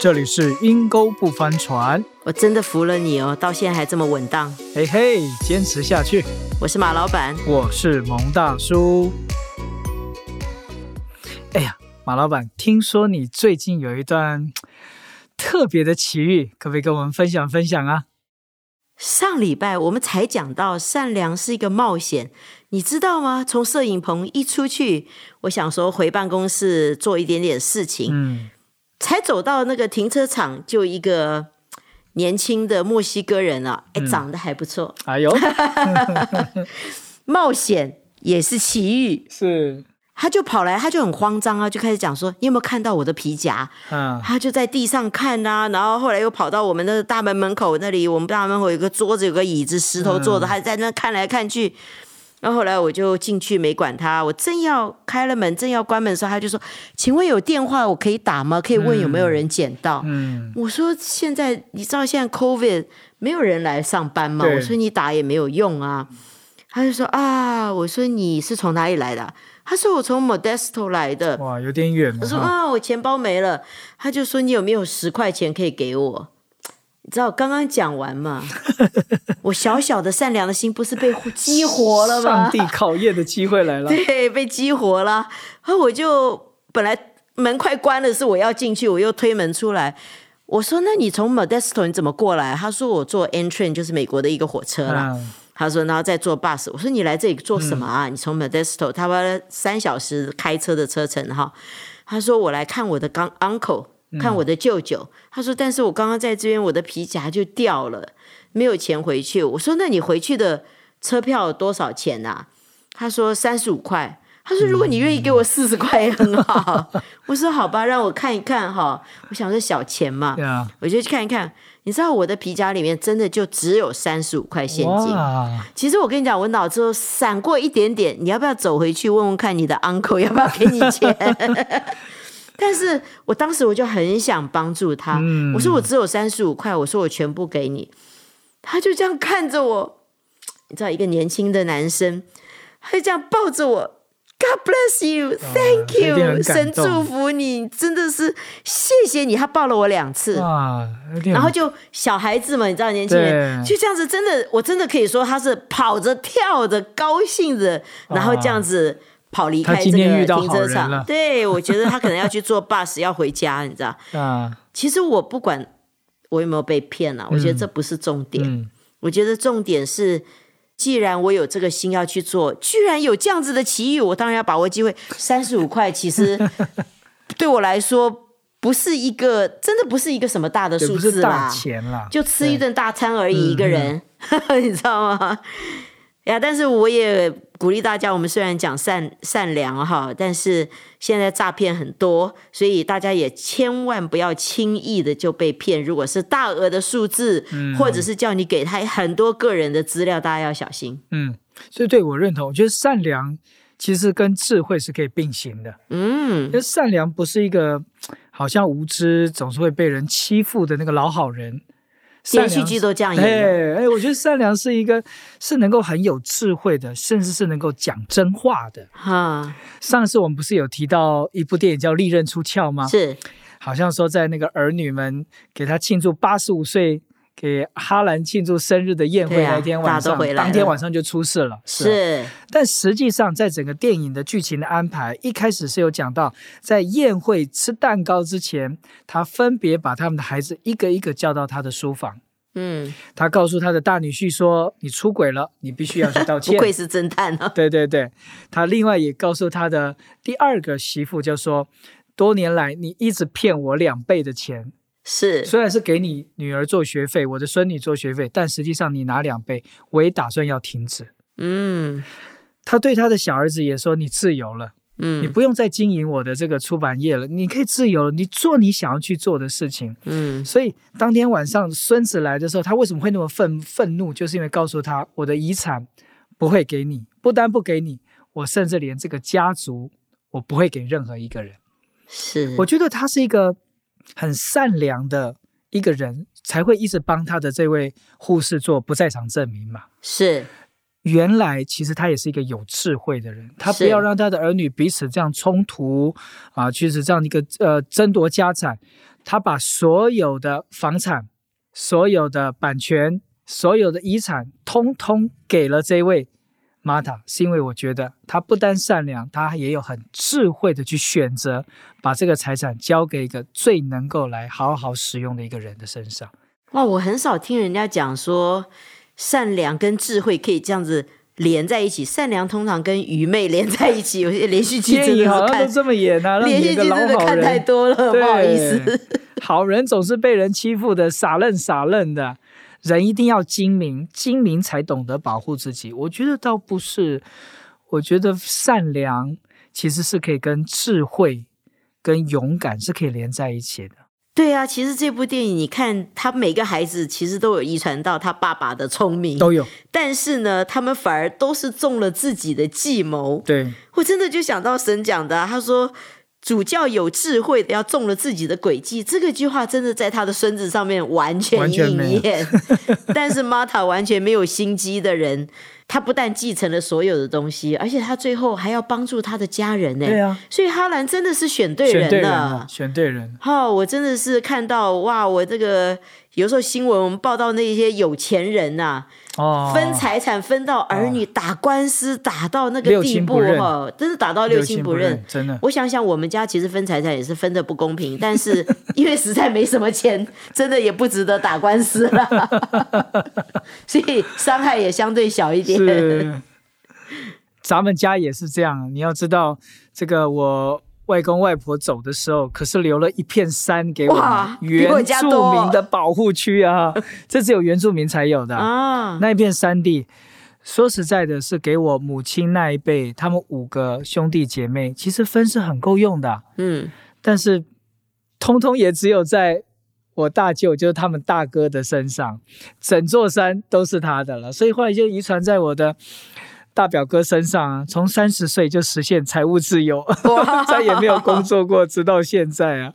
这里是阴沟不翻船。我真的服了你哦，到现在还这么稳当。嘿嘿，坚持下去。我是马老板，我是蒙大叔。哎呀，马老板，听说你最近有一段特别的奇遇，可不可以跟我们分享分享啊？上礼拜我们才讲到善良是一个冒险，你知道吗？从摄影棚一出去，我想说回办公室做一点点事情，嗯，才走到那个停车场，就一个年轻的墨西哥人啊，哎，长得还不错。哎呦，冒险也是奇遇，是，他就跑来，他就很慌张啊，就开始讲说：“你有没有看到我的皮夹？”嗯，他就在地上看啊，然后后来又跑到我们的大门门口那里，我们大门口有个桌子，有个椅子，石头做的，还在那看来看去。然后后来我就进去没管他，我正要开了门，正要关门的时候，他就说：“请问有电话我可以打吗？可以问有没有人捡到？”嗯，我说：“现在你知道现在 COVID 没有人来上班吗？”我说：“你打也没有用啊。”他就说：“啊，我说你是从哪里来的啊？”他说：“我从 Modesto 来的。”哇，有点远了哈。我说啊，我钱包没了。他就说你有没有十块钱可以给我？你知道刚刚讲完嘛？我小小的善良的心不是被激活了吗上帝？考验的机会来了。对，被激活了。然后我就本来门快关了，是我要进去，我又推门出来。我说：“那你从 Modesto 你怎么过来？”他说：“我坐 N train，就是美国的一个火车啦。嗯，他说，然后再坐 bus。我说你来这里做什么啊？你从 Modesto，他说三小时开车的车程哈。他说我来看我的刚 uncle，看我的舅舅。他说，但是我刚刚在这边，我的皮夹就掉了，没有钱回去。我说，那你回去的车票多少钱啊？他说三十五块。他说：“如果你愿意给我四十块也很好。”我说：“好吧，让我看一看哈。”我想说小钱嘛，对啊，我就去看一看。你知道我的皮夹里面真的就只有三十五块现金。其实我跟你讲，我脑子闪过一点点，你要不要走回去问问看你的 uncle 要不要给你钱？但是我当时我就很想帮助他，嗯我说我只有三十五块，我说我全部给你。他就这样看着我，你知道，一个年轻的男生，他就这样抱着我。God bless you, thank you，神祝福你，真的是谢谢你。他抱了我两次，哇，然后就小孩子嘛，你知道年轻人就这样子，真的，我真的可以说他是跑着跳着高兴着，然后这样子跑离开这个停车场。对，我觉得他可能要去坐 bus 要回家，你知道？啊，其实我不管我有没有被骗啊，我觉得这不是重点，嗯，我觉得重点是。既然我有这个心要去做，居然有这样子的奇遇，我当然要把握机会。三十五块其实 对我来说不是一个，真的不是一个什么大的数字啦。钱啦，就吃一顿大餐而已，嗯一个人，你知道吗？呀，但是我也鼓励大家，我们虽然讲善善良哈，但是现在诈骗很多，所以大家也千万不要轻易的就被骗。如果是大额的数字，嗯或者是叫你给他很多个人的资料，大家要小心。嗯，所以对我认同，我觉得善良其实跟智慧是可以并行的。嗯因为善良不是一个好像无知总是会被人欺负的那个老好人。连续剧都这样演哎。哎，我觉得善良是一个是能够很有智慧的，甚至是能够讲真话的。哈，上次我们不是有提到一部电影叫《利刃出鞘》吗？是好像说在那个儿女们给他庆祝八十五岁，给哈兰庆祝生日的宴会那天晚上，当天晚上就出事了。啊是，但实际上，在整个电影的剧情的安排，一开始是有讲到，在宴会吃蛋糕之前，他分别把他们的孩子一个一个叫到他的书房。嗯，他告诉他的大女婿说：“你出轨了，你必须要去道不歉。愧是侦探啊。对对对，他另外也告诉他的第二个媳妇，就说：“多年来你一直骗我两倍的钱，是，虽然是给你女儿做学费，我的孙女做学费，但实际上你拿两倍，我也打算要停止。”嗯他对他的小儿子也说：“你自由了。”嗯你不用再经营我的这个出版业了，你可以自由了，你做你想要去做的事情。嗯所以当天晚上孙子来的时候，他为什么会那么愤愤怒？就是因为告诉他，我的遗产不会给你，不单不给你，我甚至连这个家族我不会给任何一个人。是，我觉得他是一个很善良的一个人，才会一直帮他的这位护士做不在场证明嘛。是原来其实他也是一个有智慧的人，他不要让他的儿女彼此这样冲突啊，就是这样一个呃争夺家产，他把所有的房产、所有的版权、所有的遗产，通通给了这位玛塔，是因为我觉得他不单善良，他也有很智慧的去选择，把这个财产交给一个最能够来好好使用的一个人的身上。哇，我很少听人家讲说善良跟智慧可以这样子连在一起。善良通常跟愚昧连在一起，有些连续剧真的是看这么演啊，连续剧真的看太多了，不好意思。好人总是被人欺负的，傻愣傻愣的。人一定要精明，精明才懂得保护自己。我觉得倒不是，我觉得善良其实是可以跟智慧、跟勇敢是可以连在一起的。对啊，其实这部电影，你看他每个孩子其实都有遗传到他爸爸的聪明，都有。但是呢，他们反而都是中了自己的计谋。对，我真的就想到神讲的，他说。主教有智慧的要中了自己的诡计，这个句话真的在他的孙子上面完全应验。但是玛塔完全没有心机的人，他不但继承了所有的东西，而且他最后还要帮助他的家人呢。对啊，所以哈兰真的是选对人了，选对人。好，我真的是看到哇，我这个有时候新闻我们报道那些有钱人呐。哦分财产分到儿女，打官司打到那个地步哈，真是打到六亲不认。真的，我想想，我们家其实分财产也是分的不公平，但是因为实在没什么钱，真的也不值得打官司了，所以伤害也相对小一点。是，咱们家也是这样。你要知道，这个我。外公外婆走的时候，可是留了一片山给我们原住民的保护区啊！这只有原住民才有的啊！那一片山地，说实在的，是给我母亲那一辈，他们五个兄弟姐妹，其实分是很够用的。嗯，但是通通也只有在我大舅，就是他们大哥的身上，整座山都是他的了，所以后来就遗传在我的。大表哥身上啊，从三十岁就实现财务自由，再也没有工作过，直到现在啊。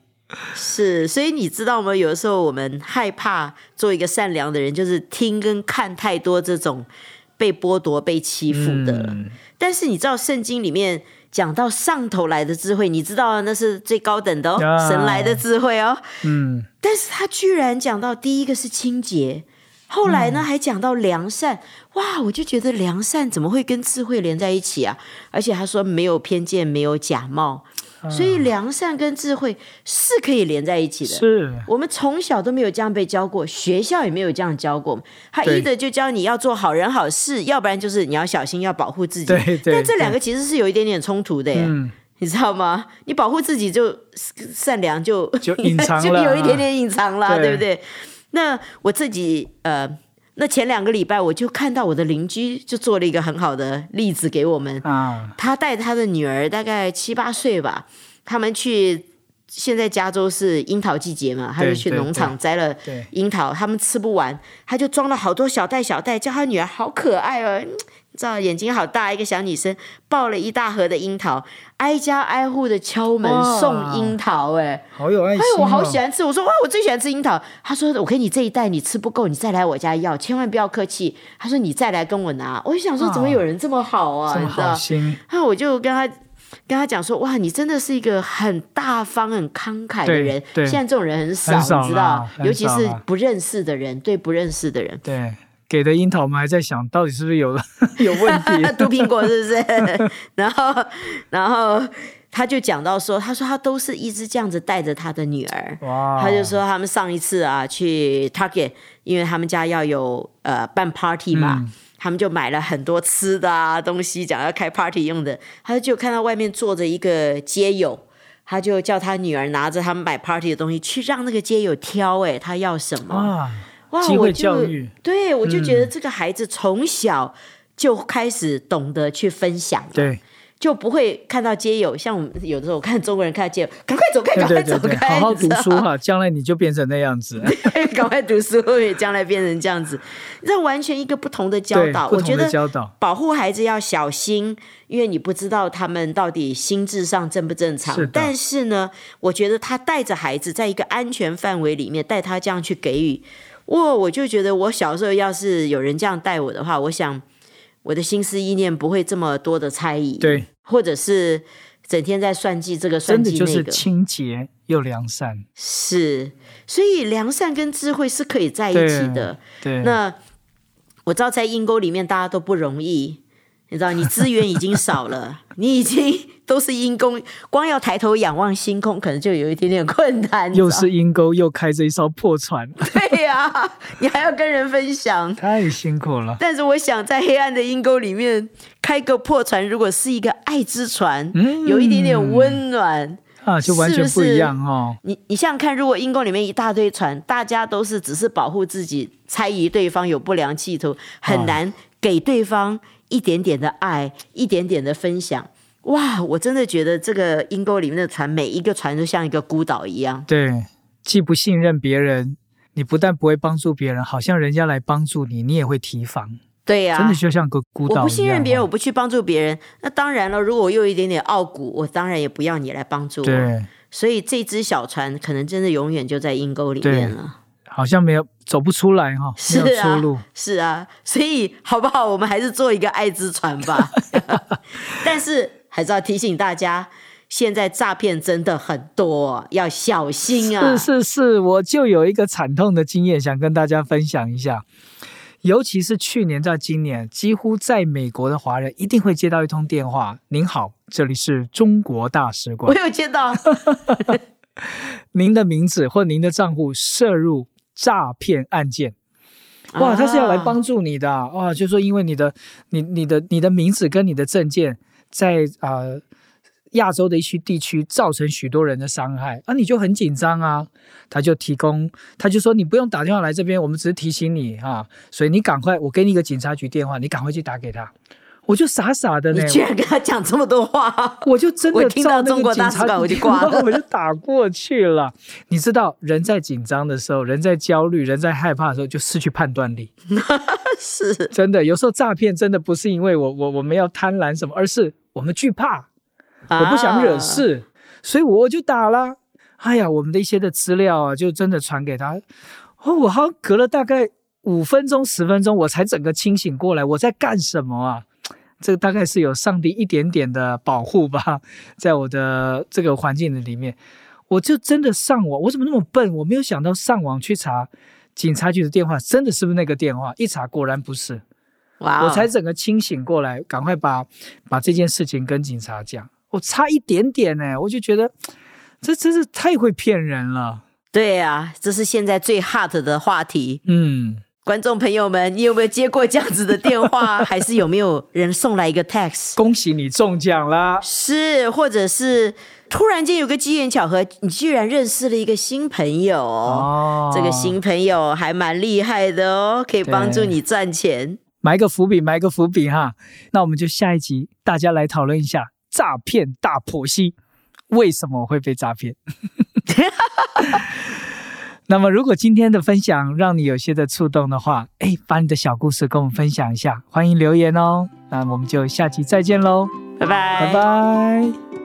是，所以你知道吗？有的时候我们害怕做一个善良的人，就是听跟看太多这种被剥夺、被欺负的。但是你知道，圣经里面讲到上头来的智慧，你知道那是最高等的哦，神来的智慧哦。嗯，但是他居然讲到第一个是清洁。后来呢，还讲到良善，哇，我就觉得良善怎么会跟智慧连在一起啊？而且他说没有偏见，没有假冒，所以良善跟智慧是可以连在一起的。是我们从小都没有这样被教过，学校也没有这样教过。他一的就教你要做好人好事，要不然就是你要小心要保护自己。对对。但这两个其实是有一点点冲突的，嗯，你知道吗？你保护自己就善良就就隐藏了，就有一点点隐藏了，对不对？那我自己呃，那前两个礼拜我就看到我的邻居就做了一个很好的例子给我们。啊，他带他的女儿大概七八岁吧，他们去现在加州是樱桃季节嘛，他就去农场摘了樱桃，他们吃不完，他就装了好多小袋小袋，叫他女儿好可爱哦。知道眼睛好大，一个小女生抱了一大盒的樱桃，挨家挨户的敲门送樱桃，哎，好有爱心。哎，我好喜欢吃。我说哇，我最喜欢吃樱桃。他说我给你这一袋，你吃不够，你再来我家要，千万不要客气。他说你再来跟我拿。我就想说，怎么有人这么好啊？这么好心。那我就跟他跟他讲说，哇，你真的是一个很大方、很慷慨的人。对，现在这种人很少，你知道，尤其是不认识的人，对不认识的人，对。给的樱桃，我们还在想到底是不是有 有问题，毒苹果是不是？然后，然后他就讲到说，他说他都是一直这样子带着他的女儿。哇！他就说他们上一次啊去 Target，因为他们家要有呃办 party 嘛，他们就买了很多吃的啊东西，讲要开 party 用的。他就看到外面坐着一个街友，他就叫他女儿拿着他们买 party 的东西去让那个街友挑，哎，他要什么？机会教育，对我就觉得这个孩子从小就开始懂得去分享，对，就不会看到街友。像我们有的时候我看中国人看到街友，赶快走开，赶快走开，好好读书哈，将来你就变成那样子。赶快读书，将来变成这样子，这完全一个不同的教导。我觉得保护孩子要小心，因为你不知道他们到底心智上正不正常。但是呢，我觉得他带着孩子在一个安全范围里面，带他这样去给予。我我就觉得，我小时候要是有人这样带我的话，我想我的心思意念不会这么多的猜疑，对，或者是整天在算计这个算计那个，清洁又良善。是，所以良善跟智慧是可以在一起的。对，那我知道在阴沟里面大家都不容易，你知道，你资源已经少了，你已经都是阴沟，光要抬头仰望星空，可能就有一点点困难。又是阴沟，又开着一艘破船，对呀、你还要跟人分享。太辛苦了。但是我想，在黑暗的阴沟里面开个破船，如果是一个爱之船，嗯有一点点温暖。啊，就完全不一样哦。你你想想看，如果阴沟里面一大堆船，大家都是只是保护自己，猜疑对方有不良企图，很难给对方一点点的爱，一点点的分享。哇，我真的觉得这个阴沟里面的船，每一个船都像一个孤岛一样。对，既不信任别人，你不但不会帮助别人，好像人家来帮助你，你也会提防，对呀、真的就像个孤岛。我不信任别人，我不去帮助别人。那当然了，如果我又有一点点傲骨，我当然也不要你来帮助我。对，所以这只小船可能真的永远就在阴沟里面了。好像没有走不出来哈、是没有出啊路。，是啊，所以好不好？我们还是做一个爱之船吧。但是还是要提醒大家，现在诈骗真的很多，要小心啊！是是是，我就有一个惨痛的经验想跟大家分享一下。尤其是去年到今年，几乎在美国的华人一定会接到一通电话：“您好，这里是中国大使馆我，有接到，您的名字或您的账户涉入诈骗案件。”哇，他是要来啊帮助你的啊！哇就说因为你的、你、你的、你的名字跟你的证件在啊、呃亚洲的一些地区造成许多人的伤害，啊，你就很紧张啊。他就提供，他就说你不用打电话来这边，我们只是提醒你啊，所以你赶快，我给你一个警察局电话，你赶快去打给他。我就傻傻的呢你，居然跟他讲这么多话，我就真的我听到中国大使我就挂了 我就打过去了。你知道，人在紧张的时候，人在焦虑，人在害怕的时候，就失去判断力。是真的，有时候诈骗真的不是因为我我我们要贪婪什么，而是我们惧怕，我不想惹啊事，所以我就打了。哎呀，我们的一些的资料啊，就真的传给他。哦，我好像隔了大概五分钟、十分钟，我才整个清醒过来，我在干什么啊？这个大概是有上帝一点点的保护吧，在我的这个环境的里面，我就真的上网，我怎么那么笨？我没有想到上网去查警察局的电话，真的是不是那个电话？一查果然不是。我才整个清醒过来，赶快把把这件事情跟警察讲。我差一点点呢，我就觉得这真是太会骗人了。对啊，这是现在最 hot 的话题。嗯，观众朋友们，你有没有接过这样子的电话？还是有没有人送来一个 text？恭喜你中奖啦！是，或者是突然间有个机缘巧合，你居然认识了一个新朋友。哦，这个新朋友还蛮厉害的哦，可以帮助你赚钱。埋个伏笔，埋个伏笔哈。那我们就下一集大家来讨论一下诈骗大剖析，为什么我会被诈骗？那么，如果今天的分享让你有些的触动的话，哎，把你的小故事跟我们分享一下，欢迎留言哦。那我们就下期再见喽，拜拜，拜拜